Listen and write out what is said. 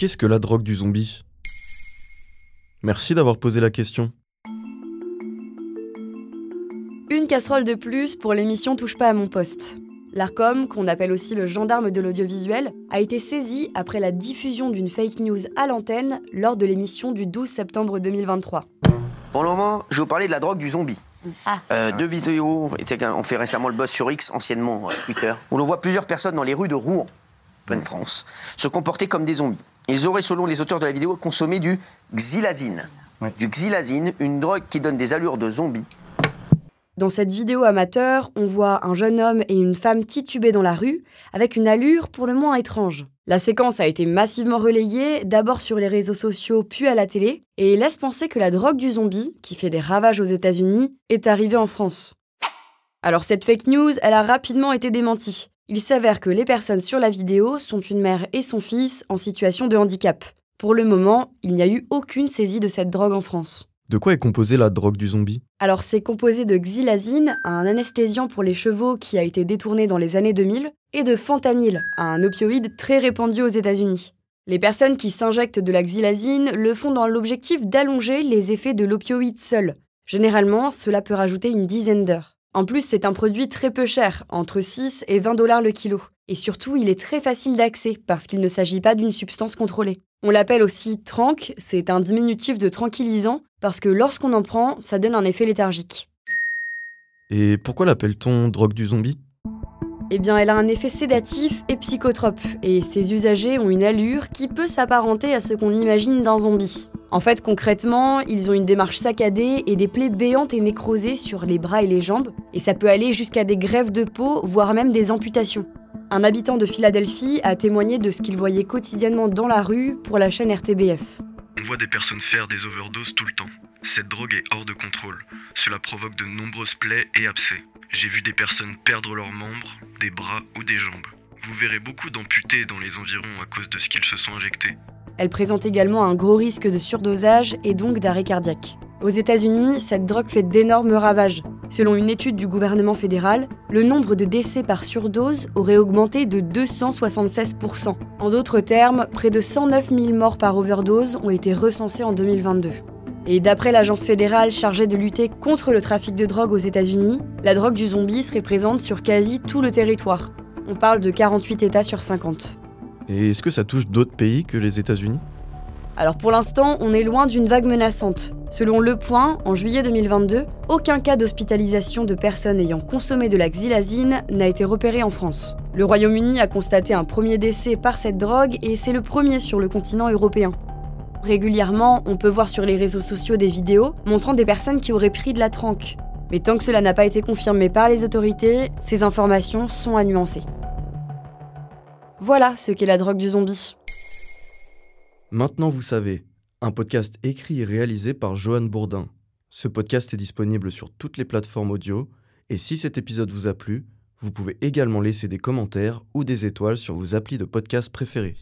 qu'est-ce que la drogue du zombie? Merci d'avoir posé la question. Une casserole de plus pour l'émission Touche pas à mon poste. L'ARCOM, qu'on appelle aussi le gendarme de l'audiovisuel, a été saisi après la diffusion d'une fake news à l'antenne lors de l'émission du 12 septembre 2023. Pour le moment, je vais vous parler de la drogue du zombie. Euh, deux vidéos, on fait récemment le buzz sur X, anciennement euh, Twitter, où l'on voit plusieurs personnes dans les rues de Rouen, pleine France, se comporter comme des zombies. Ils auraient, selon les auteurs de la vidéo, consommé du xylazine. Du xylazine, une drogue qui donne des allures de zombies. Dans cette vidéo amateur, on voit un jeune homme et une femme titubés dans la rue, avec une allure pour le moins étrange. La séquence a été massivement relayée, d'abord sur les réseaux sociaux puis à la télé, et laisse penser que la drogue du zombie, qui fait des ravages aux États-Unis, est arrivée en France. Alors cette fake news, elle a rapidement été démentie. Il s'avère que les personnes sur la vidéo sont une mère et son fils en situation de handicap. Pour le moment, il n'y a eu aucune saisie de cette drogue en France. De quoi est composée la drogue du zombie? Alors c'est composé de xylazine, un anesthésiant pour les chevaux qui a été détourné dans les années 2000, et de fentanyl, un opioïde très répandu aux États-Unis. Les personnes qui s'injectent de la xylazine le font dans l'objectif d'allonger les effets de l'opioïde seul. Généralement, cela peut rajouter une dizaine d'heures. En plus, c'est un produit très peu cher, entre 6 et 20 dollars le kilo. Et surtout, il est très facile d'accès parce qu'il ne s'agit pas d'une substance contrôlée. On l'appelle aussi tranq, c'est un diminutif de tranquillisant parce que lorsqu'on en prend, ça donne un effet léthargique. Et pourquoi l'appelle-t-on drogue du zombie? Eh bien, elle a un effet sédatif et psychotrope, et ses usagers ont une allure qui peut s'apparenter à ce qu'on imagine d'un zombie. En fait, concrètement, ils ont une démarche saccadée et des plaies béantes et nécrosées sur les bras et les jambes, et ça peut aller jusqu'à des grèves de peau, voire même des amputations. Un habitant de Philadelphie a témoigné de ce qu'il voyait quotidiennement dans la rue pour la chaîne RTBF. On voit des personnes faire des overdoses tout le temps. Cette drogue est hors de contrôle. Cela provoque de nombreuses plaies et abcès. J'ai vu des personnes perdre leurs membres, des bras ou des jambes. Vous verrez beaucoup d'amputés dans les environs à cause de ce qu'ils se sont injectés. Elle présente également un gros risque de surdosage et donc d'arrêt cardiaque. Aux États-Unis, cette drogue fait d'énormes ravages. Selon une étude du gouvernement fédéral, le nombre de décès par surdose aurait augmenté de 276%. En d'autres termes, près de 109 000 morts par overdose ont été recensés en 2022. Et d'après l'agence fédérale chargée de lutter contre le trafic de drogue aux États-Unis, la drogue du zombie serait présente sur quasi tout le territoire. On parle de 48 États sur 50. Et est-ce que ça touche d'autres pays que les États-Unis? Alors pour l'instant, on est loin d'une vague menaçante. Selon Le Point, en juillet 2022, aucun cas d'hospitalisation de personnes ayant consommé de la xylazine n'a été repéré en France. Le Royaume-Uni a constaté un premier décès par cette drogue et c'est le premier sur le continent européen. Régulièrement, on peut voir sur les réseaux sociaux des vidéos montrant des personnes qui auraient pris de la tranque. Mais tant que cela n'a pas été confirmé par les autorités, ces informations sont à nuancer. Voilà ce qu'est la drogue du zombie. Maintenant vous savez, un podcast écrit et réalisé par Johan Bourdin. Ce podcast est disponible sur toutes les plateformes audio, et si cet épisode vous a plu, vous pouvez également laisser des commentaires ou des étoiles sur vos applis de podcast préférés.